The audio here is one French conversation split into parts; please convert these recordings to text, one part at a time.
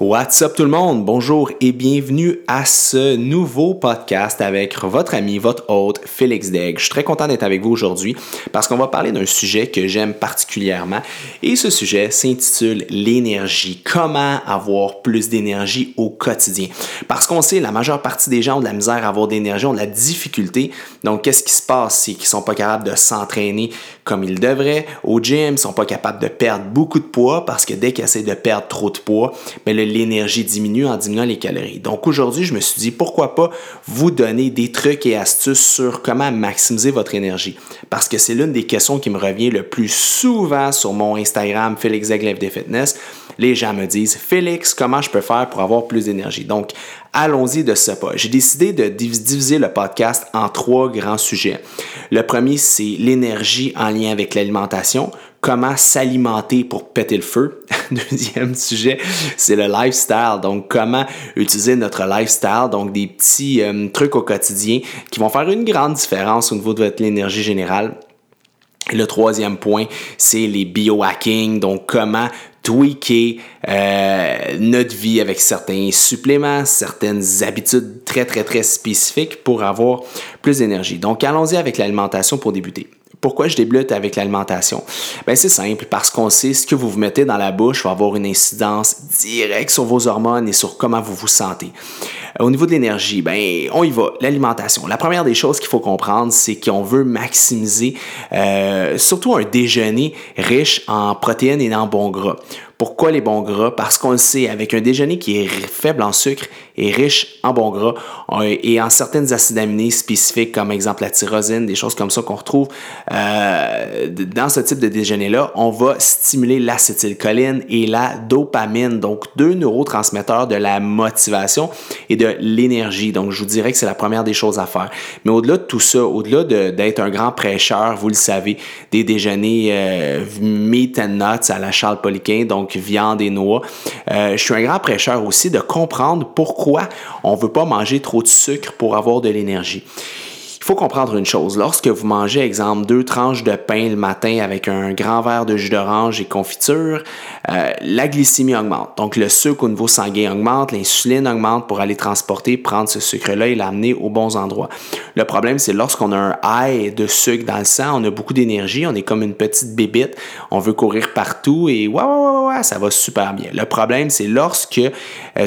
What's up tout le monde? Bonjour et bienvenue à ce nouveau podcast avec votre ami, votre hôte, Félix Degg. Je suis très content d'être avec vous aujourd'hui parce qu'on va parler d'un sujet que j'aime particulièrement et ce sujet s'intitule l'énergie. Comment avoir plus d'énergie au quotidien? Parce qu'on sait, la majeure partie des gens ont de la misère à avoir d'énergie, ont de la difficulté. Donc, qu'est-ce qui se passe? C'est qu'ils sont pas capables de s'entraîner comme ils devraient? Au gym, ils sont pas capables de perdre beaucoup de poids parce que dès qu'ils essaient de perdre trop de poids, ben, l'énergie diminue en diminuant les calories. Donc aujourd'hui, je me suis dit, pourquoi pas vous donner des trucs et astuces sur comment maximiser votre énergie? Parce que c'est l'une des questions qui me revient le plus souvent sur mon Instagram, Félix des Fitness. Les gens me disent, Félix, comment je peux faire pour avoir plus d'énergie? Donc, allons-y de ce pas. J'ai décidé de diviser le podcast en trois grands sujets. Le premier, c'est l'énergie en lien avec l'alimentation comment s'alimenter pour péter le feu? Deuxième sujet, c'est le lifestyle. Donc, comment utiliser notre lifestyle? Donc, des petits euh, trucs au quotidien qui vont faire une grande différence au niveau de votre énergie générale. Le troisième point, c'est les biohacking. Donc, comment tweaker euh, notre vie avec certains suppléments, certaines habitudes très, très, très spécifiques pour avoir plus d'énergie. Donc, allons-y avec l'alimentation pour débuter. Pourquoi je débute avec l'alimentation? Ben, c'est simple, parce qu'on sait ce que vous vous mettez dans la bouche va avoir une incidence directe sur vos hormones et sur comment vous vous sentez. Au niveau de l'énergie, ben, on y va. L'alimentation. La première des choses qu'il faut comprendre, c'est qu'on veut maximiser euh, surtout un déjeuner riche en protéines et en bons gras. Pourquoi les bons gras? Parce qu'on le sait, avec un déjeuner qui est faible en sucre et riche en bons gras et en certaines acides aminés spécifiques, comme exemple la tyrosine, des choses comme ça qu'on retrouve euh, dans ce type de déjeuner-là, on va stimuler l'acétylcholine et la dopamine, donc deux neurotransmetteurs de la motivation et de l'énergie. Donc, je vous dirais que c'est la première des choses à faire. Mais au-delà de tout ça, au-delà d'être un grand prêcheur, vous le savez, des déjeuners euh, meat and nuts à la Charles Poliquin, donc viande et noix. Euh, je suis un grand prêcheur aussi de comprendre pourquoi on ne veut pas manger trop de sucre pour avoir de l'énergie. Il faut comprendre une chose. Lorsque vous mangez, exemple, deux tranches de pain le matin avec un grand verre de jus d'orange et confiture, euh, la glycémie augmente. Donc, le sucre au niveau sanguin augmente, l'insuline augmente pour aller transporter, prendre ce sucre-là et l'amener aux bons endroits. Le problème, c'est lorsqu'on a un high de sucre dans le sang, on a beaucoup d'énergie, on est comme une petite bébite, on veut courir partout et ouais, ouais, ouais, ça va super bien. Le problème, c'est lorsque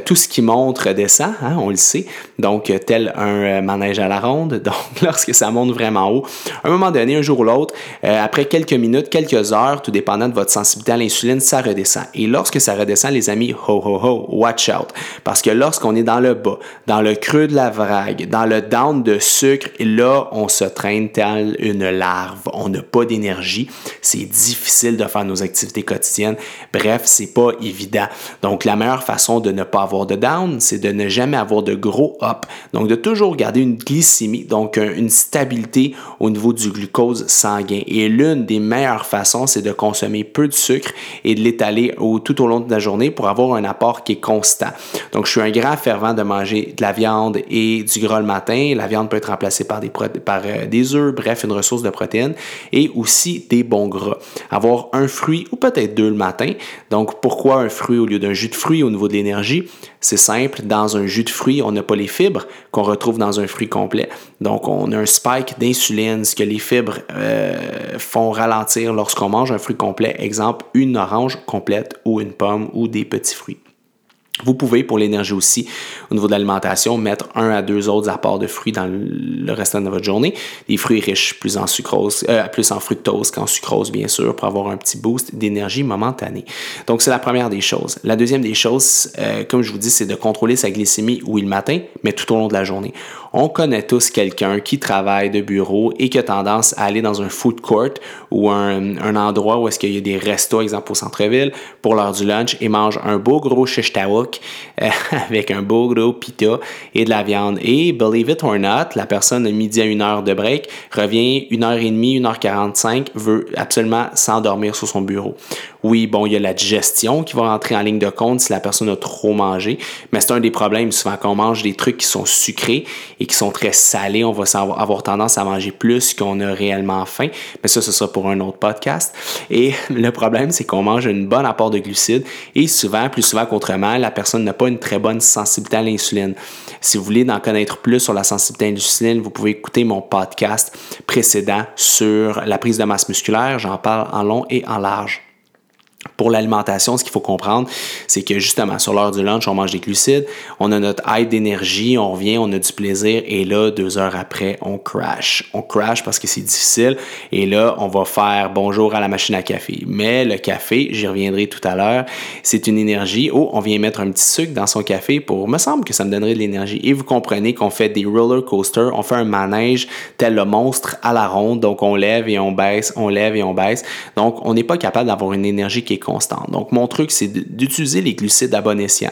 tout ce qui monte redescend, hein, on le sait, donc tel un euh, manège à la ronde, donc lorsque ça monte vraiment haut. À un moment donné, un jour ou l'autre, euh, après quelques minutes, quelques heures, tout dépendant de votre sensibilité à l'insuline, ça redescend. Et lorsque ça redescend, les amis, ho ho ho, watch out. Parce que lorsqu'on est dans le bas, dans le creux de la vrague, dans le down de sucre, là, on se traîne tel une larve. On n'a pas d'énergie. C'est difficile de faire nos activités quotidiennes. Bref, c'est pas évident. Donc, la meilleure façon de ne pas avoir de down, c'est de ne jamais avoir de gros up. Donc, de toujours garder une glycémie, donc un, une stabilité au niveau du glucose sanguin. Et l'une des meilleures façons, c'est de consommer peu de sucre et de l'étaler tout au long de la journée pour avoir un apport qui est constant. Donc, je suis un grand fervent de manger de la viande et du gras le matin. La viande peut être remplacée par des, par, euh, des œufs, bref, une ressource de protéines et aussi des bons gras. Avoir un fruit ou peut-être deux le matin. Donc, pourquoi un fruit au lieu d'un jus de fruit au niveau de l'énergie? C'est simple, dans un jus de fruit, on n'a pas les fibres qu'on retrouve dans un fruit complet. Donc, on a un spike d'insuline, ce que les fibres euh, font ralentir lorsqu'on mange un fruit complet. Exemple, une orange complète ou une pomme ou des petits fruits. Vous pouvez, pour l'énergie aussi, au niveau de l'alimentation, mettre un à deux autres apports de fruits dans le restant de votre journée. Des fruits riches plus en sucrose, euh, plus en fructose qu'en sucrose, bien sûr, pour avoir un petit boost d'énergie momentanée. Donc, c'est la première des choses. La deuxième des choses, euh, comme je vous dis, c'est de contrôler sa glycémie, oui, le matin, mais tout au long de la journée. On connaît tous quelqu'un qui travaille de bureau et qui a tendance à aller dans un food court ou un, endroit où est-ce qu'il y a des restos, exemple au centre-ville, pour l'heure du lunch et mange un beau gros shish euh, avec un beau gros pita et de la viande. Et believe it or not, la personne, midi à une heure de break, revient une heure et demie, une heure quarante-cinq, veut absolument s'endormir sur son bureau. Oui, bon, il y a la digestion qui va rentrer en ligne de compte si la personne a trop mangé, mais c'est un des problèmes souvent qu'on mange des trucs qui sont sucrés et et qui sont très salés, on va avoir tendance à manger plus qu'on a réellement faim. Mais ça, ce sera pour un autre podcast. Et le problème, c'est qu'on mange une bonne apport de glucides et souvent, plus souvent qu'autrement, la personne n'a pas une très bonne sensibilité à l'insuline. Si vous voulez en connaître plus sur la sensibilité à l'insuline, vous pouvez écouter mon podcast précédent sur la prise de masse musculaire. J'en parle en long et en large. Pour l'alimentation, ce qu'il faut comprendre, c'est que justement, sur l'heure du lunch, on mange des glucides, on a notre high d'énergie, on revient, on a du plaisir, et là, deux heures après, on crash. On crash parce que c'est difficile, et là, on va faire bonjour à la machine à café. Mais le café, j'y reviendrai tout à l'heure, c'est une énergie. Oh, on vient mettre un petit sucre dans son café pour, me semble que ça me donnerait de l'énergie. Et vous comprenez qu'on fait des roller coasters, on fait un manège tel le monstre à la ronde, donc on lève et on baisse, on lève et on baisse. Donc, on n'est pas capable d'avoir une énergie qui est Donc, mon truc, c'est d'utiliser les glucides à bon escient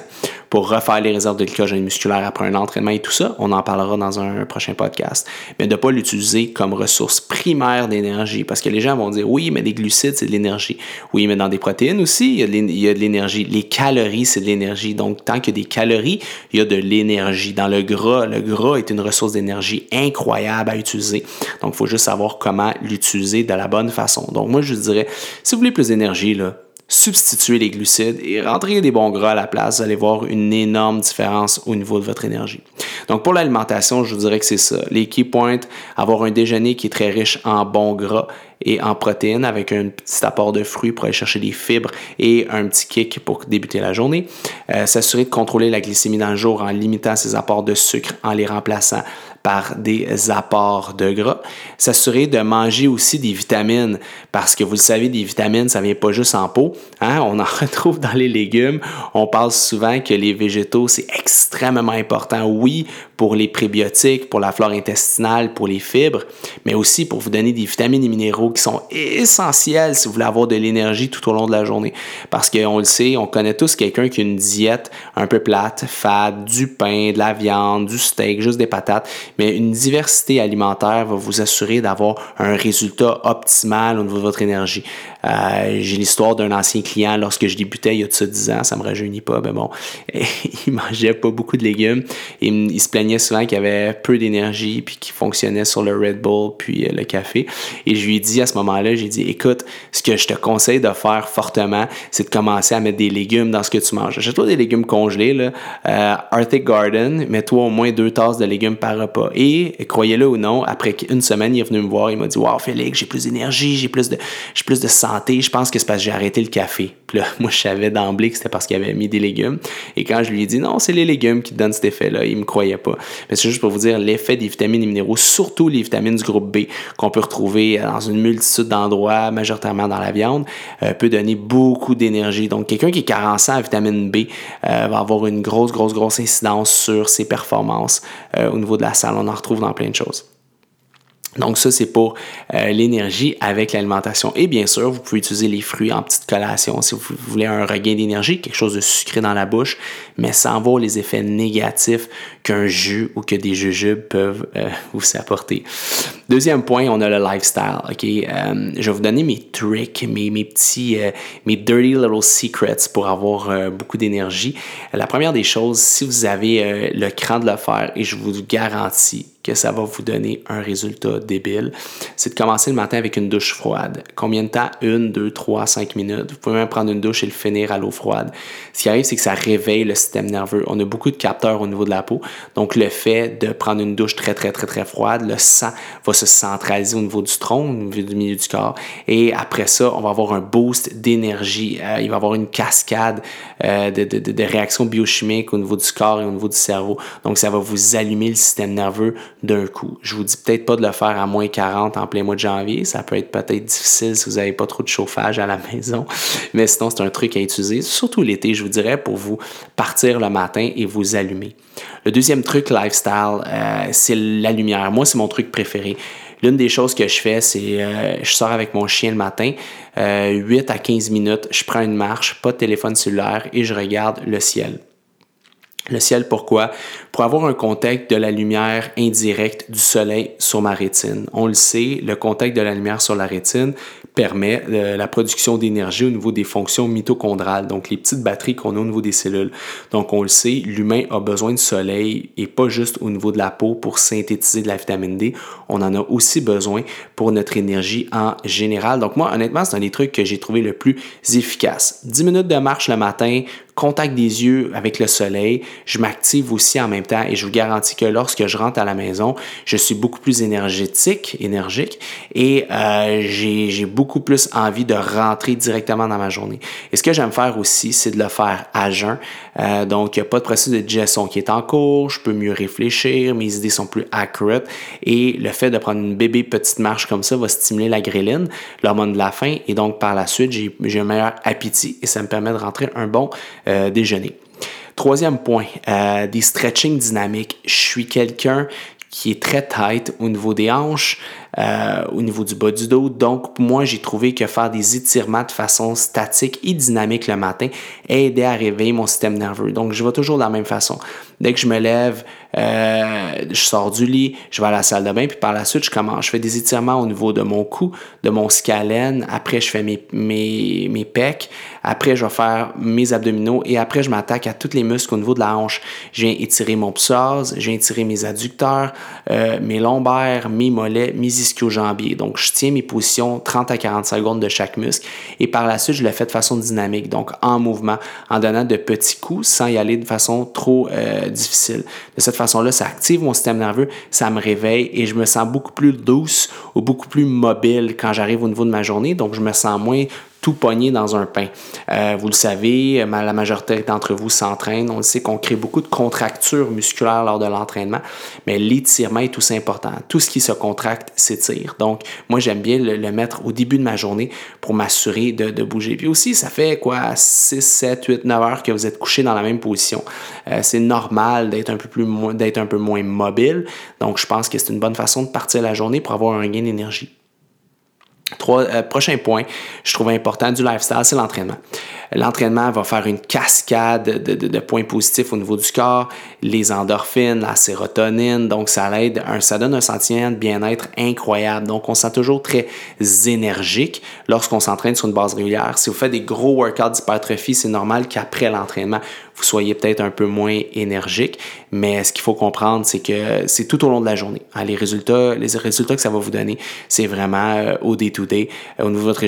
pour refaire les réserves de glycogène musculaire après un entraînement et tout ça. On en parlera dans un prochain podcast. Mais de ne pas l'utiliser comme ressource primaire d'énergie parce que les gens vont dire oui, mais des glucides, c'est de l'énergie. Oui, mais dans des protéines aussi, il y a de l'énergie. Les calories, c'est de l'énergie. Donc, tant qu'il y a des calories, il y a de l'énergie. Dans le gras, le gras est une ressource d'énergie incroyable à utiliser. Donc, il faut juste savoir comment l'utiliser de la bonne façon. Donc, moi, je dirais, si vous voulez plus d'énergie, là, substituer les glucides et rentrer des bons gras à la place, vous allez voir une énorme différence au niveau de votre énergie. Donc pour l'alimentation, je vous dirais que c'est ça. Les key points, avoir un déjeuner qui est très riche en bons gras et en protéines avec un petit apport de fruits pour aller chercher des fibres et un petit kick pour débuter la journée. Euh, s'assurer de contrôler la glycémie dans le jour en limitant ses apports de sucre en les remplaçant par des apports de gras. S'assurer de manger aussi des vitamines parce que vous le savez, des vitamines, ça vient pas juste en peau. Hein? On en retrouve dans les légumes. On parle souvent que les végétaux, c'est extrêmement important. Oui, pour les prébiotiques, pour la flore intestinale, pour les fibres, mais aussi pour vous donner des vitamines et minéraux qui sont essentiels si vous voulez avoir de l'énergie tout au long de la journée. Parce qu'on le sait, on connaît tous quelqu'un qui a une diète un peu plate, fade, du pain, de la viande, du steak, juste des patates mais une diversité alimentaire va vous assurer d'avoir un résultat optimal au niveau de votre énergie. Euh, j'ai l'histoire d'un ancien client lorsque je débutais il y a de ça 10 ans, ça me rajeunit pas, mais bon, il mangeait pas beaucoup de légumes et il se plaignait souvent qu'il avait peu d'énergie puis qu'il fonctionnait sur le Red Bull puis euh, le café. Et je lui ai dit à ce moment-là, j'ai dit, écoute, ce que je te conseille de faire fortement, c'est de commencer à mettre des légumes dans ce que tu manges. Achète-toi des légumes congelés, là. Euh, Arctic Garden, mets-toi au moins deux tasses de légumes par repas. Et croyez-le ou non, après une semaine, il est venu me voir, il m'a dit, wow, Félix, j'ai plus d'énergie, j'ai plus de, j'ai plus de je pense que c'est parce que j'ai arrêté le café. Là, moi, je savais d'emblée que c'était parce qu'il avait mis des légumes. Et quand je lui ai dit, non, c'est les légumes qui donnent cet effet-là, il me croyait pas. Mais c'est juste pour vous dire l'effet des vitamines et minéraux, surtout les vitamines du groupe B, qu'on peut retrouver dans une multitude d'endroits, majoritairement dans la viande, euh, peut donner beaucoup d'énergie. Donc, quelqu'un qui est carencé en vitamine B euh, va avoir une grosse, grosse, grosse incidence sur ses performances euh, au niveau de la salle. On en retrouve dans plein de choses. Donc ça, c'est pour euh, l'énergie avec l'alimentation. Et bien sûr, vous pouvez utiliser les fruits en petite collation si vous voulez un regain d'énergie, quelque chose de sucré dans la bouche, mais sans voir les effets négatifs qu'un jus ou que des jujubes peuvent euh, vous apporter. Deuxième point, on a le lifestyle. Ok, euh, je vais vous donner mes tricks, mes, mes petits, mes dirty little secrets pour avoir beaucoup d'énergie. La première des choses, si vous avez le cran de le faire, et je vous garantis que ça va vous donner un résultat débile, c'est de commencer le matin avec une douche froide. Combien de temps? Une, deux, trois, cinq minutes. Vous pouvez même prendre une douche et le finir à l'eau froide. Ce qui arrive, c'est que ça réveille le système nerveux. On a beaucoup de capteurs au niveau de la peau. Donc, le fait de prendre une douche très, très, très, très froide, le sang va se centraliser au niveau du tronc, au niveau du milieu du corps. Et après ça, on va avoir un boost d'énergie. Euh, il va y avoir une cascade euh, de, réactions biochimiques au niveau du corps et au niveau du cerveau. Donc, ça va vous allumer le système nerveux d'un coup. Je vous dis peut-être pas de le faire à moins 40 en plein mois de janvier. Ça peut être peut-être difficile si vous n'avez pas trop de chauffage à la maison. Mais sinon, c'est un truc à utiliser, surtout l'été, je vous dirais, pour vous partir le matin et vous allumer. Le deuxième truc lifestyle, euh, c'est la lumière. Moi, c'est mon truc préféré. L'une des choses que je fais, c'est euh, je sors avec mon chien le matin, 8 euh, à 15 minutes, je prends une marche, pas de téléphone cellulaire et je regarde le ciel. Le ciel, pourquoi? Pour avoir un contact de la lumière indirecte du soleil sur ma rétine. On le sait, le contact de la lumière sur la rétine permet euh, la production d'énergie au niveau des fonctions mitochondrales, donc les petites batteries qu'on a au niveau des cellules. Donc on le sait, l'humain a besoin de soleil et pas juste au niveau de la peau pour synthétiser de la vitamine D, on en a aussi besoin notre énergie en général. Donc moi, honnêtement, c'est un des trucs que j'ai trouvé le plus efficace. 10 minutes de marche le matin, contact des yeux avec le soleil, je m'active aussi en même temps et je vous garantis que lorsque je rentre à la maison, je suis beaucoup plus énergétique, énergique et euh, j'ai beaucoup plus envie de rentrer directement dans ma journée. Et ce que j'aime faire aussi, c'est de le faire à jeun. Euh, donc, il n'y a pas de processus de digestion qui est en cours, je peux mieux réfléchir, mes idées sont plus accurate et le fait de prendre une bébé petite marche comme ça va stimuler la gréline, l'hormone de la faim et donc par la suite, j'ai un meilleur appétit et ça me permet de rentrer un bon euh, déjeuner. Troisième point, euh, des stretching dynamiques. Je suis quelqu'un qui est très tight au niveau des hanches, euh, au niveau du bas du dos. Donc, moi, j'ai trouvé que faire des étirements de façon statique et dynamique le matin aidait à réveiller mon système nerveux. Donc, je vais toujours de la même façon. Dès que je me lève, euh, je sors du lit, je vais à la salle de bain, puis par la suite, je commence. Je fais des étirements au niveau de mon cou, de mon scalène. Après, je fais mes, mes, mes pecs. Après, je vais faire mes abdominaux. Et après, je m'attaque à tous les muscles au niveau de la hanche. Je viens étirer mon psoas, je viens étirer mes adducteurs, euh, mes lombaires, mes mollets, mes ischio-jambiers. Donc, je tiens mes positions 30 à 40 secondes de chaque muscle. Et par la suite, je le fais de façon dynamique, donc en mouvement, en donnant de petits coups sans y aller de façon trop euh, difficile. De cette façon-là, ça active mon système nerveux, ça me réveille et je me sens beaucoup plus douce ou beaucoup plus mobile quand j'arrive au niveau de ma journée. Donc, je me sens moins tout pogné dans un pain. Euh, vous le savez, la majorité d'entre vous s'entraînent. On le sait qu'on crée beaucoup de contractures musculaires lors de l'entraînement, mais l'étirement est tout important. Tout ce qui se contracte s'étire. Donc, moi, j'aime bien le, mettre au début de ma journée pour m'assurer de, de, bouger. Puis aussi, ça fait quoi, 6, 7, 8, 9 heures que vous êtes couché dans la même position. Euh, c'est normal d'être un, peu plus, d'être un peu moins mobile. Donc, je pense que c'est une bonne façon de partir la journée pour avoir un gain d'énergie. Trois, euh, prochain point, je trouve important du lifestyle, c'est l'entraînement. L'entraînement va faire une cascade de, points positifs au niveau du corps, les endorphines, la sérotonine, donc ça l'aide, ça donne un sentiment de bien-être incroyable. Donc on se sent toujours très énergique lorsqu'on s'entraîne sur une base régulière. Si vous faites des gros workouts d'hypertrophie, c'est normal qu'après l'entraînement, vous soyez peut-être un peu moins énergique, mais ce qu'il faut comprendre, c'est que c'est tout au long de la journée. Hein, les résultats, les résultats que ça va vous donner, c'est vraiment euh, au day-to-day, euh, au niveau de votre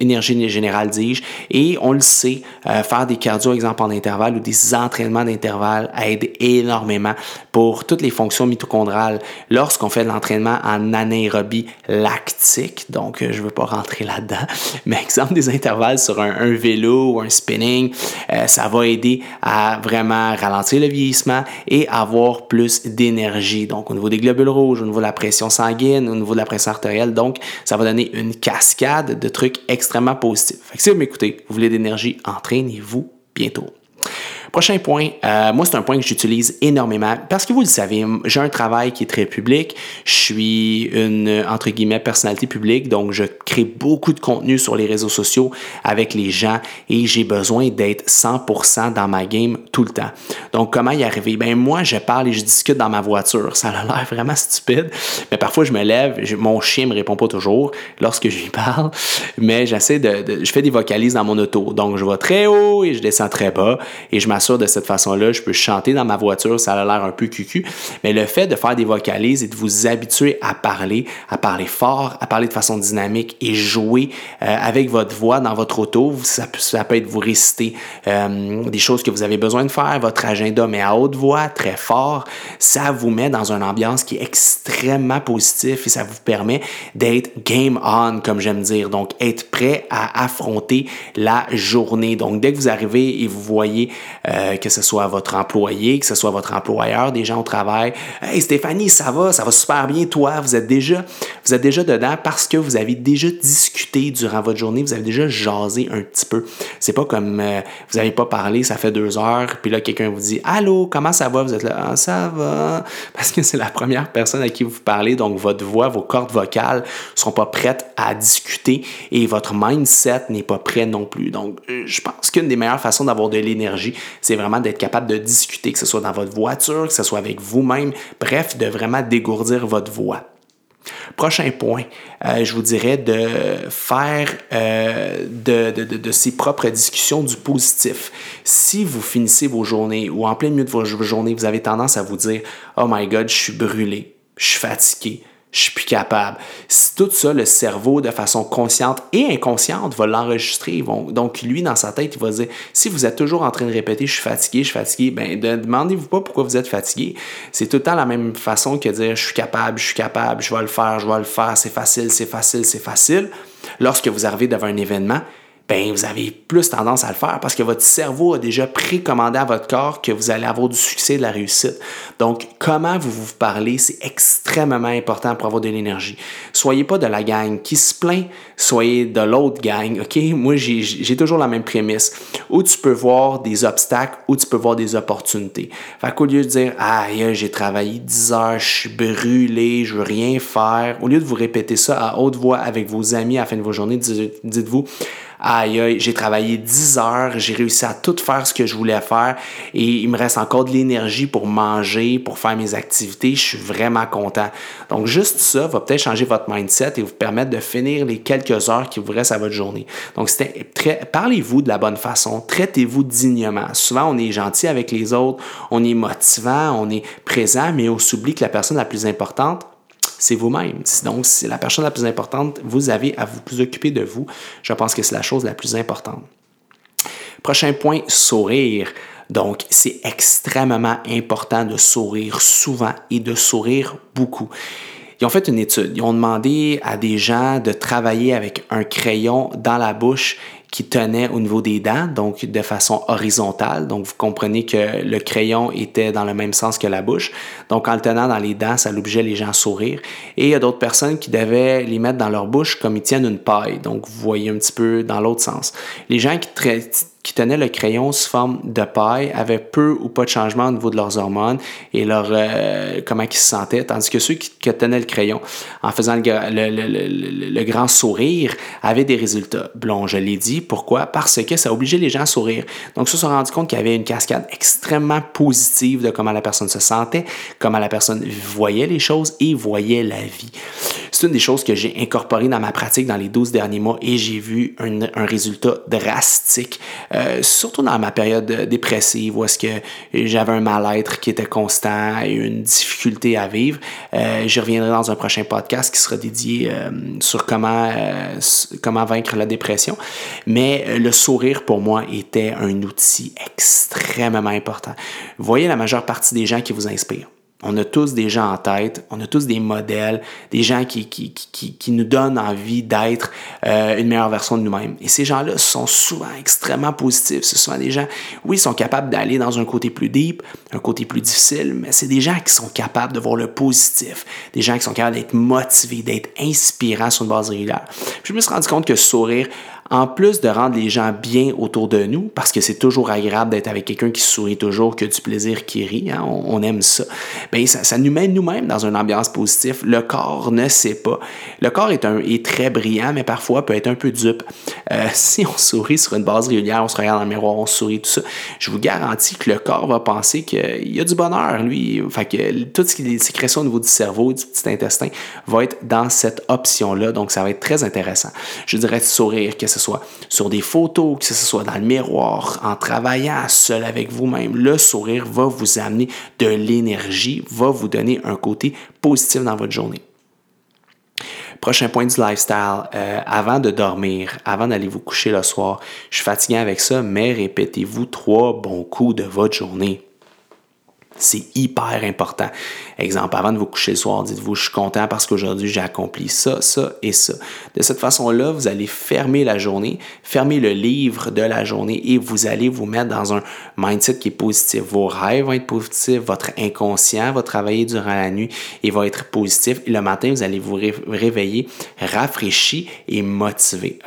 énergie générale, dis-je. Et on le sait, euh, faire des cardio, exemple en intervalle ou des entraînements d'intervalle aide énormément pour toutes les fonctions mitochondrales. Lorsqu'on fait de l'entraînement en anaérobie lactique, donc je ne veux pas rentrer là-dedans, mais exemple des intervalles sur un vélo ou un spinning, ça va aider à vraiment ralentir le vieillissement et avoir plus d'énergie. Donc, au niveau des globules rouges, au niveau de la pression sanguine, au niveau de la pression artérielle. Donc, ça va donner une cascade de trucs extrêmement positifs. Fait que si vous m'écoutez, vous voulez d'énergie, entraînez-vous bientôt. Prochain point, euh, moi c'est un point que j'utilise énormément parce que vous le savez, j'ai un travail qui est très public. Je suis une entre guillemets personnalité publique, donc je crée beaucoup de contenu sur les réseaux sociaux avec les gens et j'ai besoin d'être 100% dans ma game tout le temps. Donc comment y arriver? Ben moi je parle et je discute dans ma voiture. Ça a l'air vraiment stupide, mais parfois je me lève, mon chien me répond pas toujours lorsque je lui parle, mais j'essaie de, de, je fais des vocalises dans mon auto. Donc je vais très haut et je descends très bas et je m'assure de cette façon-là. Je peux chanter dans ma voiture, ça a l'air un peu cucu. Mais le fait de faire des vocalises et de vous habituer à parler, à parler fort, à parler de façon dynamique et jouer euh, avec votre voix dans votre auto, ça peut, être vous réciter euh, des choses que vous avez besoin de faire, votre agenda, mais à haute voix, très fort. Ça vous met dans une ambiance qui est extrêmement positive et ça vous permet d'être game on, comme j'aime dire. Donc, être prêt à affronter la journée. Donc, dès que vous arrivez et vous voyez euh, que ce soit votre employé, que ce soit votre employeur, des gens au travail. Hey Stéphanie, ça va, ça va super bien, toi, vous êtes déjà, vous êtes déjà dedans parce que vous avez déjà discuté durant votre journée, vous avez déjà jasé un petit peu. C'est pas comme euh, vous n'avez pas parlé, ça fait deux heures, puis là, quelqu'un vous dit Allô, comment ça va? Vous êtes là, ah, ça va. Parce que c'est la première personne à qui vous parlez, donc votre voix, vos cordes vocales sont pas prêtes à discuter et votre mindset n'est pas prêt non plus. Donc, euh, je pense qu'une des meilleures façons d'avoir de l'énergie, c'est vraiment d'être capable de discuter, que ce soit dans votre voiture, que ce soit avec vous-même, bref, de vraiment dégourdir votre voix. Prochain point, euh, je vous dirais de faire euh, de, de, ses propres discussions du positif. Si vous finissez vos journées ou en plein milieu de vos journées, vous avez tendance à vous dire Oh my God, je suis brûlé, je suis fatigué, je suis plus capable. Tout ça, le cerveau, de façon consciente et inconsciente, va l'enregistrer. Donc, lui, dans sa tête, il va dire, si vous êtes toujours en train de répéter, je suis fatigué, je suis fatigué, ben, demandez-vous pas pourquoi vous êtes fatigué. C'est tout le temps la même façon que dire, je suis capable, je suis capable, je vais le faire, je vais le faire, c'est facile, c'est facile, c'est facile. Lorsque vous arrivez devant un événement, ben vous avez plus tendance à le faire parce que votre cerveau a déjà précommandé à votre corps que vous allez avoir du succès, de la réussite. Donc, comment vous vous parlez, c'est extrêmement important pour avoir de l'énergie. Soyez pas de la gang qui se plaint, soyez de l'autre gang, OK? Moi, j'ai toujours la même prémisse. Où tu peux voir des obstacles, où tu peux voir des opportunités. Fait qu'au lieu de dire, ah, j'ai travaillé 10 heures, je suis brûlé, je veux rien faire, au lieu de vous répéter ça à haute voix avec vos amis à la fin de vos journées, dites-vous, aïe aïe, j'ai travaillé 10 heures, j'ai réussi à tout faire ce que je voulais faire et il me reste encore de l'énergie pour manger, pour faire mes activités, je suis vraiment content. Donc juste ça va peut-être changer votre mindset et vous permettre de finir les quelques heures qui vous restent à votre journée. Donc très parlez-vous de la bonne façon, traitez-vous dignement. Souvent on est gentil avec les autres, on est motivant, on est présent, mais on s'oublie que la personne la plus importante c'est vous-même. Donc, c'est la personne la plus importante. Vous avez à vous occuper de vous. Je pense que c'est la chose la plus importante. Prochain point, sourire. Donc, c'est extrêmement important de sourire souvent et de sourire beaucoup. Ils ont fait une étude. Ils ont demandé à des gens de travailler avec un crayon dans la bouche qui tenait au niveau des dents, donc de façon horizontale. Donc, vous comprenez que le crayon était dans le même sens que la bouche. Donc, en le tenant dans les dents, ça l'obligeait les gens à sourire. Et il y a d'autres personnes qui devaient les mettre dans leur bouche comme ils tiennent une paille. Donc, vous voyez un petit peu dans l'autre sens. Les gens qui tenaient le crayon sous forme de paille avaient peu ou pas de changement au niveau de leurs hormones et leur euh, comment ils se sentaient, tandis que ceux qui, tenaient le crayon en faisant le, grand sourire avaient des résultats. Bon, je l'ai dit, pourquoi? Parce que ça obligeait les gens à sourire. Donc, ils se sont rendus compte qu'il y avait une cascade extrêmement positive de comment la personne se sentait, comment la personne voyait les choses et voyait la vie. C'est une des choses que j'ai incorporées dans ma pratique dans les 12 derniers mois et j'ai vu un, résultat drastique euh, surtout dans ma période dépressive où est-ce que j'avais un mal-être qui était constant et une difficulté à vivre. Euh, je reviendrai dans un prochain podcast qui sera dédié euh, sur comment, comment vaincre la dépression. Mais le sourire pour moi était un outil extrêmement important. voyez la majeure partie des gens qui vous inspirent. On a tous des gens en tête, on a tous des modèles, des gens qui, nous donnent envie d'être euh, une meilleure version de nous-mêmes. Et ces gens-là sont souvent extrêmement positifs. Ce sont des gens, oui, ils sont capables d'aller dans un côté plus deep, un côté plus difficile, mais c'est des gens qui sont capables de voir le positif, des gens qui sont capables d'être motivés, d'être inspirants sur une base régulière. Je me suis rendu compte que sourire en plus de rendre les gens bien autour de nous, parce que c'est toujours agréable d'être avec quelqu'un qui sourit toujours, que du plaisir qui rit, hein, on, aime ça, bien, ça, nous met nous-mêmes dans une ambiance positive. Le corps ne sait pas. Le corps est, un, est très brillant, mais parfois peut être un peu dupe. Euh, si on sourit sur une base régulière, on se regarde dans le miroir, on sourit, tout ça, je vous garantis que le corps va penser qu'il y a du bonheur, lui. Fait que tout ce qui est sécrétion au niveau du cerveau, du petit intestin, va être dans cette option-là. Donc, ça va être très intéressant. Je dirais sourire, que ce soit sur des photos, que ce soit dans le miroir, en travaillant seul avec vous-même. Le sourire va vous amener de l'énergie, va vous donner un côté positif dans votre journée. Prochain point du lifestyle, euh, avant de dormir, avant d'aller vous coucher le soir, je suis fatigué avec ça, mais répétez-vous trois bons coups de votre journée. C'est hyper important. Exemple, avant de vous coucher le soir, dites-vous, je suis content parce qu'aujourd'hui j'ai accompli ça, ça et ça. De cette façon-là, vous allez fermer la journée, fermer le livre de la journée et vous allez vous mettre dans un mindset qui est positif. Vos rêves vont être positifs, votre inconscient va travailler durant la nuit et va être positif. Le matin, vous allez vous réveiller rafraîchi et motivé.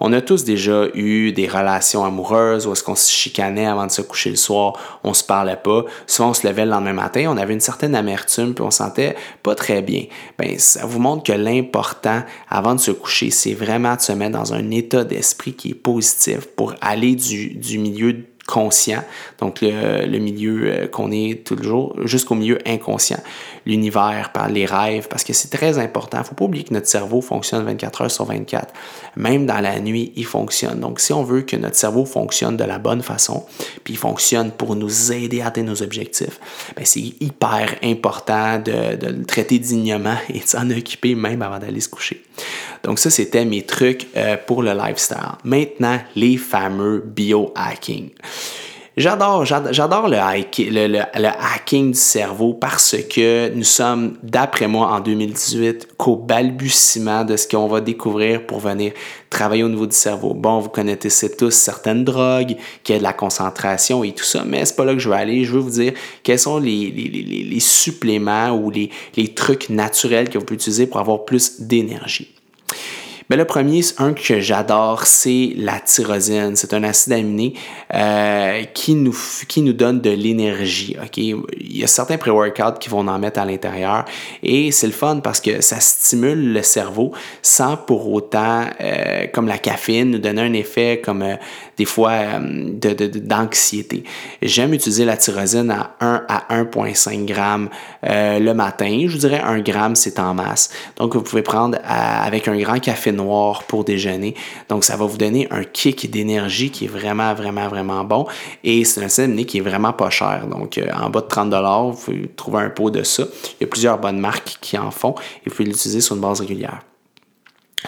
On a tous déjà eu des relations amoureuses où est-ce qu'on se chicanait avant de se coucher le soir, on se parlait pas. Souvent, on se levait le lendemain matin, on avait une certaine amertume puis on sentait pas très bien. Ben, ça vous montre que l'important avant de se coucher, c'est vraiment de se mettre dans un état d'esprit qui est positif pour aller du, du milieu conscient, donc le, milieu euh, qu'on est tout le jour, jusqu'au milieu inconscient, l'univers, par les rêves, parce que c'est très important. Il ne faut pas oublier que notre cerveau fonctionne 24 heures sur 24. Même dans la nuit, il fonctionne. Donc, si on veut que notre cerveau fonctionne de la bonne façon, puis il fonctionne pour nous aider à atteindre nos objectifs, ben, c'est hyper important de, le traiter dignement et de s'en occuper même avant d'aller se coucher. Donc ça, c'était mes trucs euh, pour le lifestyle. Maintenant, les fameux biohacking. J'adore, j'adore le, hacking du cerveau parce que nous sommes, d'après moi, en 2018, qu'au balbutiement de ce qu'on va découvrir pour venir travailler au niveau du cerveau. Bon, vous connaissez tous certaines drogues, qui a de la concentration et tout ça, mais c'est pas là que je veux aller. Je veux vous dire quels sont les, les, les, les suppléments ou les, trucs naturels que vous pouvez utiliser pour avoir plus d'énergie. Ben, le premier, un que j'adore, c'est la tyrosine. C'est un acide aminé euh, qui, nous, qui nous donne de l'énergie. Il y a certains pré-workouts qui vont en mettre à l'intérieur et c'est le fun parce que ça stimule le cerveau sans pour autant, euh, comme la caféine, nous donner un effet comme euh, des fois d'anxiété. J'aime utiliser la tyrosine à 1 à 1,5 g le matin. Je vous dirais 1 g, c'est en masse. Donc, vous pouvez prendre avec un grand café noir pour déjeuner. Donc, ça va vous donner un kick d'énergie qui est vraiment, vraiment, vraiment bon. Et c'est un acide qui est vraiment pas cher. Donc, euh, en bas de 30 vous pouvez trouver un pot de ça. Il y a plusieurs bonnes marques qui en font et vous pouvez l'utiliser sur une base régulière.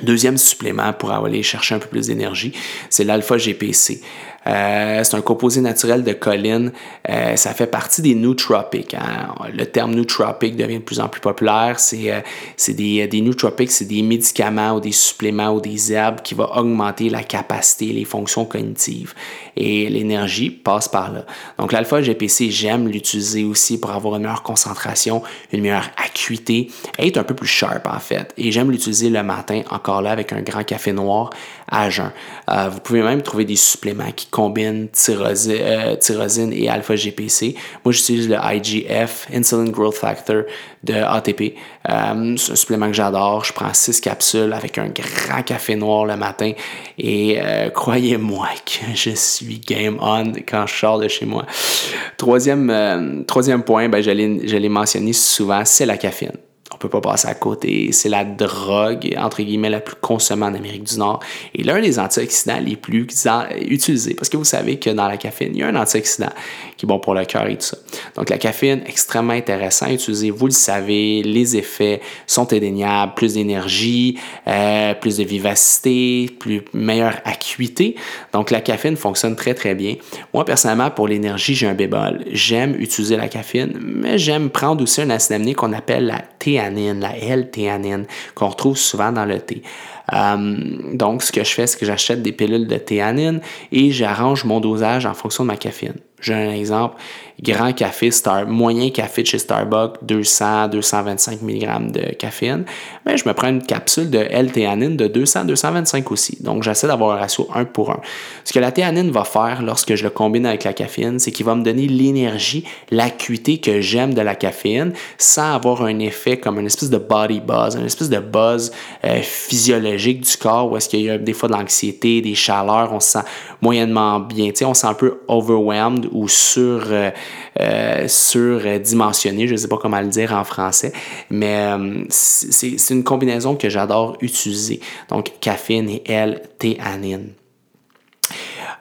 Deuxième supplément pour aller chercher un peu plus d'énergie, c'est l'alpha-GPC. Euh, c'est un composé naturel de choline. Euh, ça fait partie des nootropics. Hein. Le terme nootropic devient de plus en plus populaire. C'est euh, des, des c'est des médicaments ou des suppléments ou des herbes qui vont augmenter la capacité, les fonctions cognitives. Et l'énergie passe par là. Donc l'alpha-GPC, j'aime l'utiliser aussi pour avoir une meilleure concentration, une meilleure acuité, être un peu plus sharp en fait. Et j'aime l'utiliser le matin, encore là, avec un grand café noir à jeun. vous pouvez même trouver des suppléments qui combine euh, tyrosine, et alpha-GPC. Moi, j'utilise le IGF, Insulin Growth Factor de ATP. Euh, c'est un supplément que j'adore. Je prends 6 capsules avec un grand café noir le matin et euh, croyez-moi que je suis game on quand je sors de chez moi. Troisième, troisième point, ben, je l'ai mentionné souvent, c'est la caféine on peut pas passer à côté. C'est la drogue, entre guillemets, la plus consommée en Amérique du Nord et l'un des antioxydants les plus utilisés. Parce que vous savez que dans la caféine, il y a un antioxydant qui est bon pour le cœur et tout ça. Donc, la caféine, extrêmement intéressant à utiliser. Vous le savez, les effets sont indéniables. Plus d'énergie, euh, plus de vivacité, plus meilleure acuité. Donc, la caféine fonctionne très, très bien. Moi, personnellement, pour l'énergie, j'ai un bébol. J'aime utiliser la caféine, mais j'aime prendre aussi un acide aminé qu'on appelle la théanine, la L-théanine, qu'on retrouve souvent dans le thé. Euh, donc, ce que je fais, c'est que j'achète des pilules de théanine et j'arrange mon dosage en fonction de ma caféine. J'ai un exemple grand café, star, moyen café chez Starbucks, 200, 225 mg de caféine, mais je me prends une capsule de L-théanine de 200, 225 aussi. Donc, j'essaie d'avoir un ratio 1 pour 1. Ce que la théanine va faire lorsque je le combine avec la caféine, c'est qu'il va me donner l'énergie, l'acuité que j'aime de la caféine sans avoir un effet comme une espèce de body buzz, une espèce de buzz euh, physiologique du corps où est-ce qu'il y a des fois de l'anxiété, des chaleurs, on se sent moyennement bien, on se sent un peu overwhelmed ou sur... Euh, euh, surdimensionné, je ne sais pas comment le dire en français, mais euh, c'est une combinaison que j'adore utiliser. Donc, caféine et L-théanine.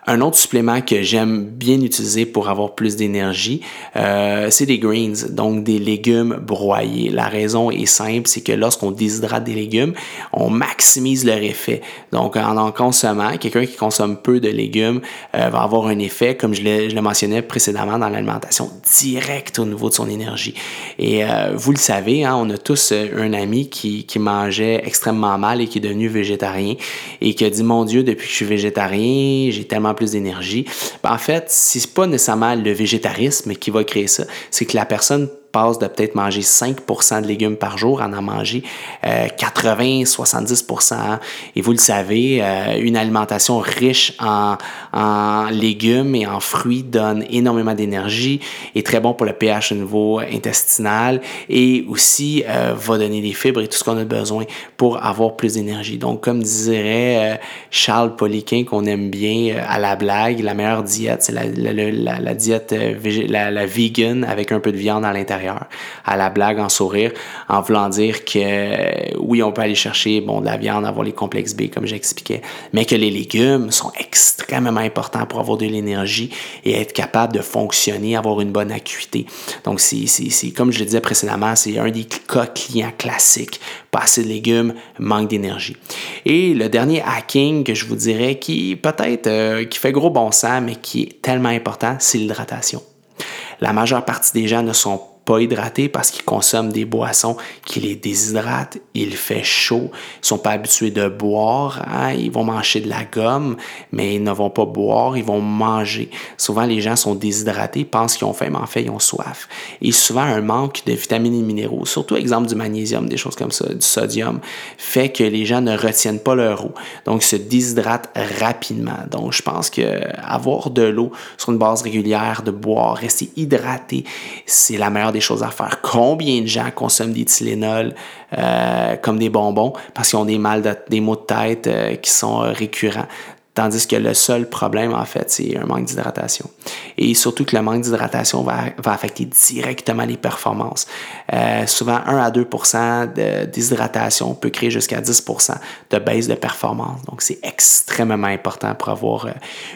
Un autre supplément que j'aime bien utiliser pour avoir plus d'énergie, euh, c'est des greens, donc des légumes broyés. La raison est simple, c'est que lorsqu'on déshydrate des légumes, on maximise leur effet. Donc en en consommant, quelqu'un qui consomme peu de légumes euh, va avoir un effet, comme je le, mentionnais précédemment dans l'alimentation, direct au niveau de son énergie. Et euh, vous le savez, hein, on a tous un ami qui, qui mangeait extrêmement mal et qui est devenu végétarien et qui a dit, mon Dieu, depuis que je suis végétarien, j'ai tellement plus d'énergie. Ben, en fait, c'est pas nécessairement le végétarisme qui va créer ça, c'est que la personne passe de peut-être manger 5% de légumes par jour en manger 80-70% euh, Et vous le savez, euh, une alimentation riche en, légumes et en fruits donne énormément d'énergie, est très bon pour le pH au niveau intestinal et aussi euh, va donner des fibres et tout ce qu'on a besoin pour avoir plus d'énergie. Donc, comme dirait Charles Poliquin, qu'on aime bien à la blague, la meilleure diète, c'est la, la, la, diète la vegan avec un peu de viande à l'intérieur. À la blague, en sourire, en voulant dire que oui, on peut aller chercher bon, de la viande, avoir les complexes B, comme j'expliquais, mais que les légumes sont extrêmement importants pour avoir de l'énergie et être capable de fonctionner, avoir une bonne acuité. Donc, c'est comme je le disais précédemment, c'est un des cas clients classiques. Pas assez de légumes, manque d'énergie. Et le dernier hacking que je vous dirais qui peut-être euh, qui fait gros bon sens, mais qui est tellement important, c'est l'hydratation. La majeure partie des gens ne sont pas hydratés parce qu'ils consomment des boissons qui les déshydratent, il fait chaud, ils sont pas habitués de boire, hein? ils vont manger de la gomme, mais ils ne vont pas boire, ils vont manger. Souvent, les gens sont déshydratés, pensent qu'ils ont faim, mais en fait, ils ont soif. Et souvent, un manque de vitamines et minéraux, surtout exemple du magnésium, des choses comme ça, du sodium, fait que les gens ne retiennent pas leur eau, donc se déshydratent rapidement. Donc, je pense que avoir de l'eau sur une base régulière, de boire, rester hydraté, c'est la meilleure des choses à faire. Combien de gens consomment des Tylenol euh, comme des bonbons? Parce qu'ils ont des mal de, des maux de tête euh, qui sont euh, récurrents? Tandis que le seul problème, en fait, c'est un manque d'hydratation. Et surtout que le manque d'hydratation va, affecter directement les performances. Euh, souvent, 1 à 2% de déshydratation peut créer jusqu'à 10% de baisse de performance. Donc, c'est extrêmement important pour avoir euh,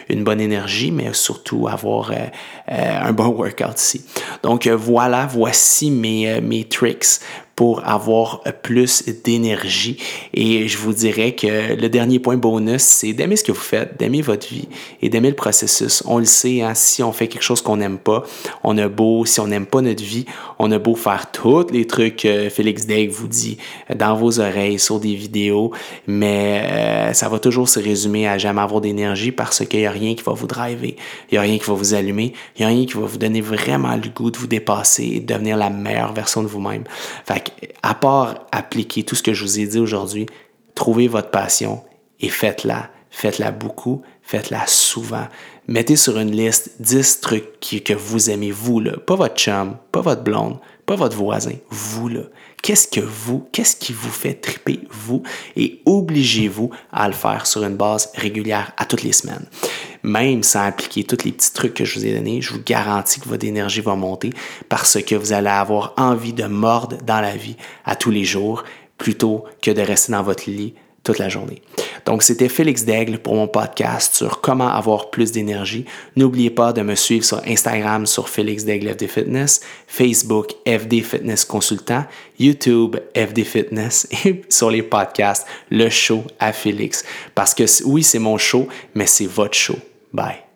une bonne énergie, mais surtout avoir euh, un bon workout ici. Donc, voilà, voici mes tricks pour avoir plus d'énergie. Et je vous dirais que le dernier point bonus, c'est d'aimer ce que vous faites, d'aimer votre vie et d'aimer le processus. On le sait, hein, si on fait quelque chose qu'on n'aime pas, on a beau, si on n'aime pas notre vie, on a beau faire tous les trucs que Félix Degg vous dit dans vos oreilles, sur des vidéos, mais euh, ça va toujours se résumer à jamais avoir d'énergie parce qu'il n'y a rien qui va vous driver, il n'y a rien qui va vous allumer, il n'y a rien qui va vous donner vraiment le goût de vous dépasser et de devenir la meilleure version de vous-même. Fait à part appliquer tout ce que je vous ai dit aujourd'hui, trouvez votre passion et faites-la. Faites-la beaucoup, faites-la souvent. Mettez sur une liste 10 trucs que vous aimez, vous, là. Pas votre chum, pas votre blonde, pas votre voisin, vous, là. Qu'est-ce que vous, qu'est-ce qui vous fait triper, vous, et obligez-vous à le faire sur une base régulière à toutes les semaines. Même sans appliquer tous les petits trucs que je vous ai donnés, je vous garantis que votre énergie va monter parce que vous allez avoir envie de mordre dans la vie à tous les jours plutôt que de rester dans votre lit la journée. Donc, c'était Félix Daigle pour mon podcast sur comment avoir plus d'énergie. N'oubliez pas de me suivre sur Instagram sur Félix Daigle FD Fitness, Facebook FD Fitness Consultant, YouTube FD Fitness et sur les podcasts Le Show à Félix. Parce que oui, c'est mon show, mais c'est votre show. Bye.